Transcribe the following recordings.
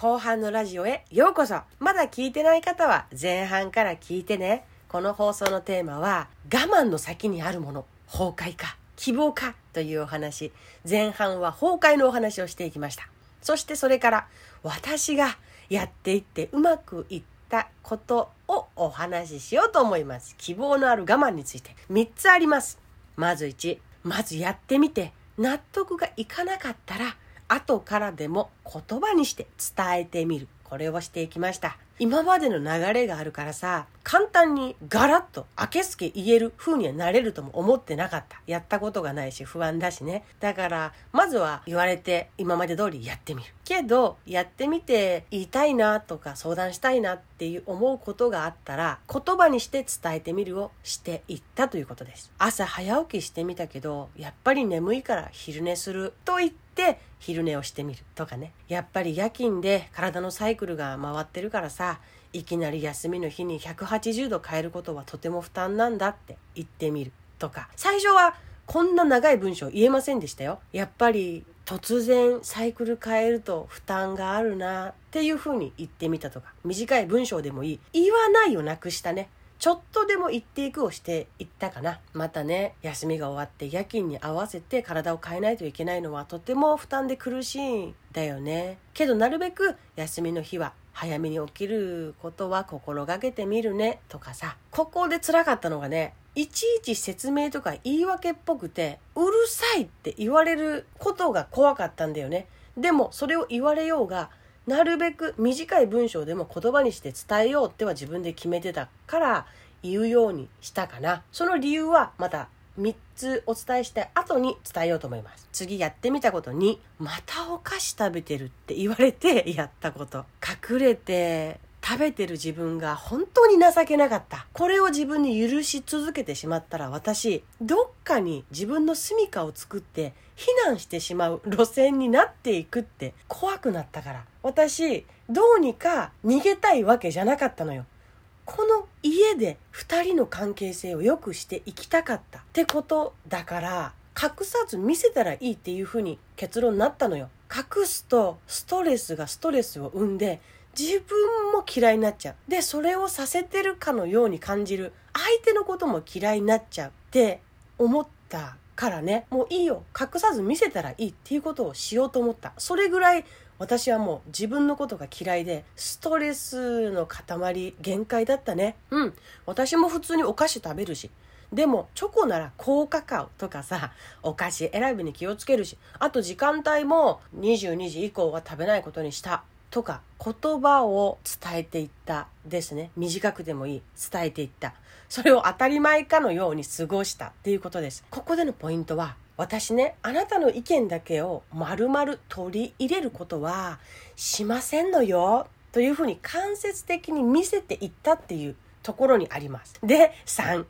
後半のラジオへようこそまだ聞いてない方は前半から聞いてね。この放送のテーマは我慢の先にあるもの、崩壊か、希望かというお話。前半は崩壊のお話をしていきました。そしてそれから私がやっていってうまくいったことをお話ししようと思います。希望のある我慢について3つあります。まず1、まずやってみて納得がいかなかったら後からでも言葉にして伝えてみる。これをしていきました。今までの流れがあるからさ、簡単にガラッと明けすけ言える風にはなれるとも思ってなかった。やったことがないし不安だしね。だから、まずは言われて今まで通りやってみる。けど、やってみて言いたいなとか相談したいなっていう思うことがあったら、言葉にして伝えてみるをしていったということです。朝早起きしてみたけど、やっぱり眠いから昼寝すると言って昼寝をしてみるとかね。やっぱり夜勤で体のサイクルが回ってるからさ、いきなり休みの日に180度変えることはとても負担なんだって言ってみるとか。最初はこんな長い文章言えませんでしたよ。やっぱり突然サイクル変えると負担があるなっていうふうに言ってみたとか。短い文章でもいい。言わないをなくしたね。ちょっとでも言っていくをしていったかな。またね休みが終わって夜勤に合わせて体を変えないといけないのはとても負担で苦しいんだよね。けどなるべく休みの日は早めに起きることは心がけてみるね。とかさ。ここで辛かったのがねいちいち説明とか言い訳っぽくてうるさいって言われることが怖かったんだよね。でもそれを言われようがなるべく短い文章でも言葉にして伝えようっては自分で決めてたから言うようにしたかな。その理由はまた3つお伝えした後に伝えようと思います。次やってみたこと2、またお菓子食べてるって言われてやったこと。隠れて食べてる自分が本当に情けなかった。これを自分に許し続けてしまったら私、どっかに自分の住処を作って避難してしまう路線になっていくって怖くなったから。私、どうにか逃げたいわけじゃなかったのよ。この家で2人の関係性を良くしていきたかったってことだから隠さず見せたらいいっていうふうに結論になったのよ。隠すとストレスがストレスを生んで自分も嫌いになっちゃう。でそれをさせてるかのように感じる。相手のことも嫌いになっちゃうって思ったからね。もういいよ。隠さず見せたらいいっていうことをしようと思った。それぐらい私はもう自分のことが嫌いで、ストレスの塊、限界だったね。うん。私も普通にお菓子食べるし。でも、チョコなら高カカオとかさ、お菓子選びに気をつけるし、あと時間帯も22時以降は食べないことにしたとか、言葉を伝えていったですね。短くでもいい。伝えていった。それを当たり前かのように過ごしたっていうことです。ここでのポイントは、私ね、あなたの意見だけを丸々取り入れることはしませんのよ。というふうに間接的に見せていったっていうところにあります。で、3、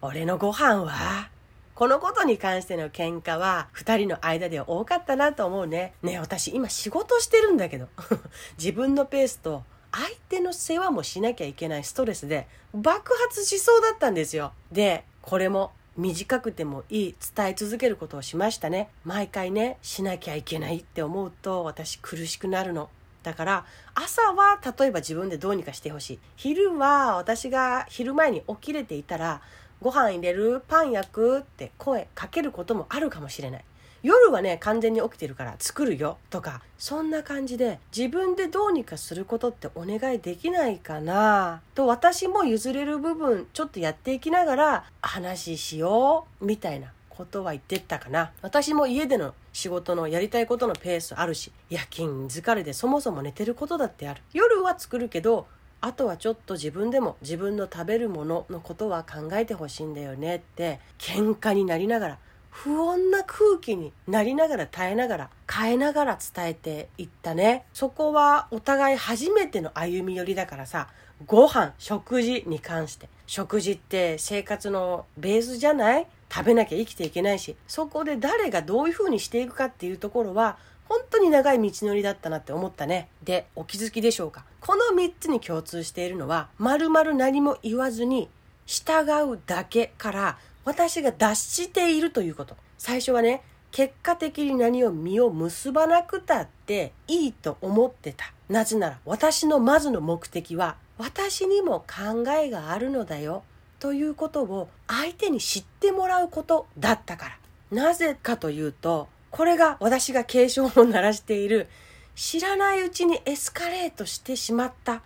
俺のご飯はこのことに関しての喧嘩は2人の間では多かったなと思うね。ね私今仕事してるんだけど 自分のペースと相手の世話もしなきゃいけないストレスで爆発しそうだったんですよ。で、これも短くてもいい伝え続けることをしましたね。毎回ねしなきゃいけないって思うと私苦しくなるの。だから朝は例えば自分でどうにかしてほしい。昼は私が昼前に起きれていたらご飯入れる？パン焼く？って声かけることもあるかもしれない。夜はね完全に起きてるから作るよとかそんな感じで自分でどうにかすることってお願いできないかなと私も譲れる部分ちょっとやっていきながら話しようみたいなことは言ってったかな。私も家での仕事のやりたいことのペースあるし夜勤疲れでそもそも寝てることだってある。夜は作るけどあとはちょっと自分でも自分の食べるもののことは考えてほしいんだよねって喧嘩になりながら不穏な空気になりながら耐えながら変えながら伝えていったね。そこはお互い初めての歩み寄りだからさご飯食事に関して。食事って生活のベースじゃない？食べなきゃ生きていけないし。そこで誰がどういう風にしていくかっていうところは本当に長い道のりだったなって思ったね。で、お気づきでしょうか？この3つに共通しているのは、まるまる何も言わずに、従うだけから私が脱しているということ。最初はね、結果的に何を実を結ばなくたっていいと思ってた。なぜなら私のまずの目的は私にも考えがあるのだよということを相手に知ってもらうことだったから。なぜかというと、これが私が警鐘を鳴らしている知らないうちにエスカレートしてしまった。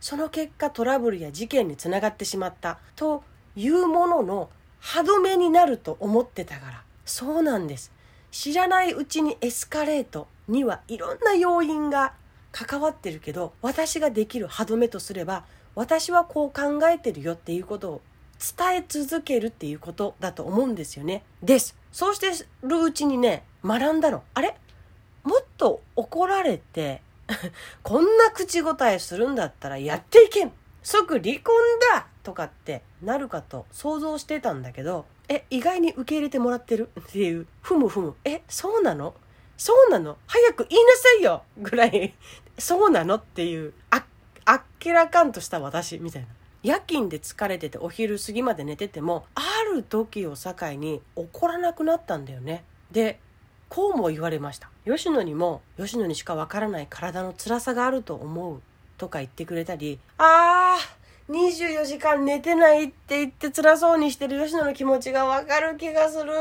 その結果トラブルや事件につながってしまったというものの歯止めになると思ってたから。そうなんです。知らないうちにエスカレートにはいろんな要因が関わってるけど私ができる歯止めとすれば私はこう考えてるよっていうことを伝え続けるっていうことだと思うんですよね。です。そうしてるうちにね、学んだの。あれ？もっと怒られて、こんな口答えするんだったらやっていけん即離婚だとかってなるかと想像してたんだけど、え、意外に受け入れてもらってる？っていう、ふむふむ、え、そうなの？そうなの？早く言いなさいよ！ぐらい、そうなの？っていう、あ、あっけらかんとした私みたいな。夜勤で疲れててお昼過ぎまで寝てても、ある時を境に怒らなくなったんだよね。で、こうも言われました。吉野にも、吉野にしかわからない体の辛さがあると思うとか言ってくれたり、あー、24時間寝てないって言って辛そうにしてる吉野の気持ちがわかる気がする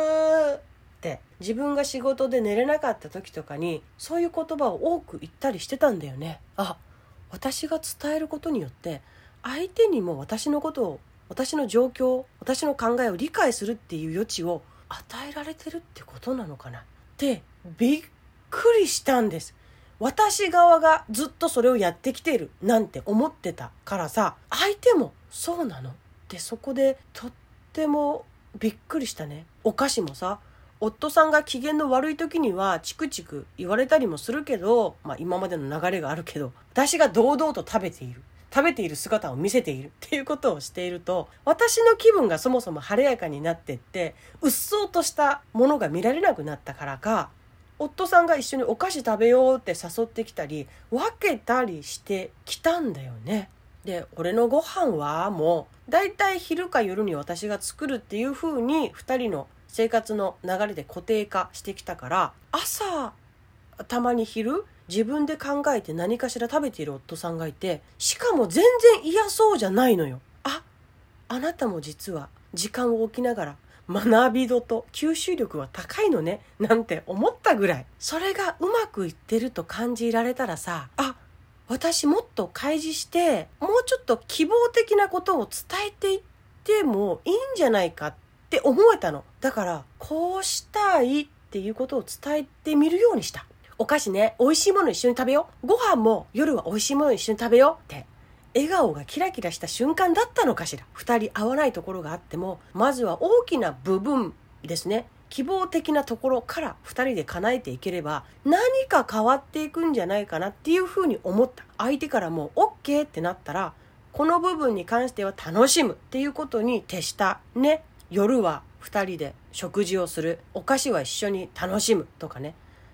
って自分が仕事で寝れなかった時とかにそういう言葉を多く言ったりしてたんだよね。あ私が伝えることによって相手にも私のことを私の状況私の考えを理解するっていう余地を与えられてるってことなのかなってびっくりしたんです。私側がずっとそれをやってきているなんて思ってたからさ相手もそうなの。ってそこでとってもびっくりしたね。お菓子もさ夫さんが機嫌の悪い時にはチクチク言われたりもするけど、まあ今までの流れがあるけど、私が堂々と食べている。食べている姿を見せている。っていうことをしていると、私の気分がそもそも晴れやかになってって、うっそうとしたものが見られなくなったからか、夫さんが一緒にお菓子食べようって誘ってきたり、分けたりしてきたんだよね。で、俺のご飯はもう、だいたい昼か夜に私が作るっていう風に2人の生活の流れで固定化してきたから朝たまに昼自分で考えて何かしら食べている夫さんがいてしかも全然嫌そうじゃないのよああなたも実は時間を置きながら学び度と吸収力は高いのねなんて思ったぐらいそれがうまくいってると感じられたらさあ私もっと開示してもうちょっと希望的なことを伝えていってもいいんじゃないかって思えたの。だから、こうしたいっていうことを伝えてみるようにした。お菓子ね、美味しいもの一緒に食べよう。ご飯も夜は美味しいもの一緒に食べようって。笑顔がキラキラした瞬間だったのかしら。二人合わないところがあっても、まずは大きな部分ですね。希望的なところから2人で叶えていければ何か変わっていくんじゃないかなっていうふうに思った相手からもう OK ってなったらこの部分に関しては楽しむっていうことに徹したね夜は2人で食事をするお菓子は一緒に楽しむとかね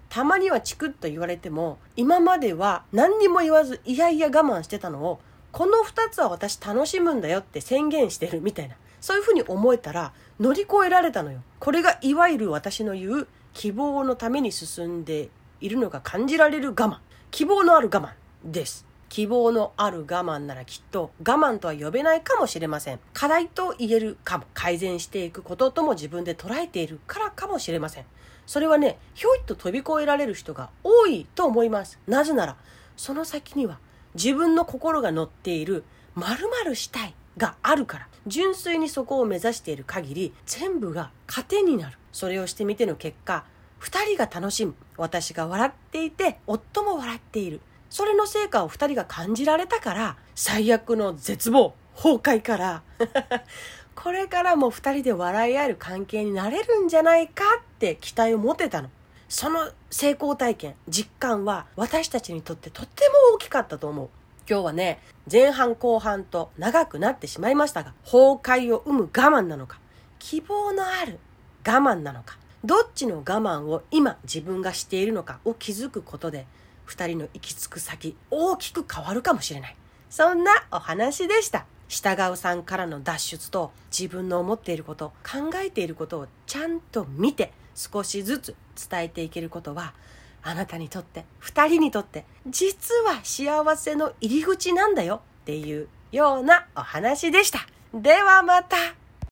たまにはチクッと言われても今までは何にも言わずいやいや我慢してたのをこの2つは私楽しむんだよって宣言してるみたいなそういうふうに思えたら乗り越えられたのよこれがいわゆる私の言う希望のために進んでいるのが感じられる我慢希望のある我慢です希望のある我慢ならきっと我慢とは呼べないかもしれません。課題と言えるかも。改善していくこととも自分で捉えているからかもしれません。それはね、ひょいっと飛び越えられる人が多いと思います。なぜなら、その先には自分の心が乗っている〇〇したいがあるから。純粋にそこを目指している限り、全部が糧になる。それをしてみての結果、二人が楽しむ。私が笑っていて、夫も笑っている。それの成果を2人が感じられたから最悪の絶望崩壊から これからも2人で笑い合える関係になれるんじゃないかって期待を持てたのその成功体験実感は私たちにとってとっても大きかったと思う。今日はね前半後半と長くなってしまいましたが崩壊を生む我慢なのか希望のある我慢なのかどっちの我慢を今自分がしているのかを気づくことで2人の行き着く先大きく変わるかもしれない。そんなお話でした。従うさんからの脱出と自分の思っていること考えていることをちゃんと見て少しずつ伝えていけることはあなたにとって2人にとって実は幸せの入り口なんだよっていうようなお話でした。ではまた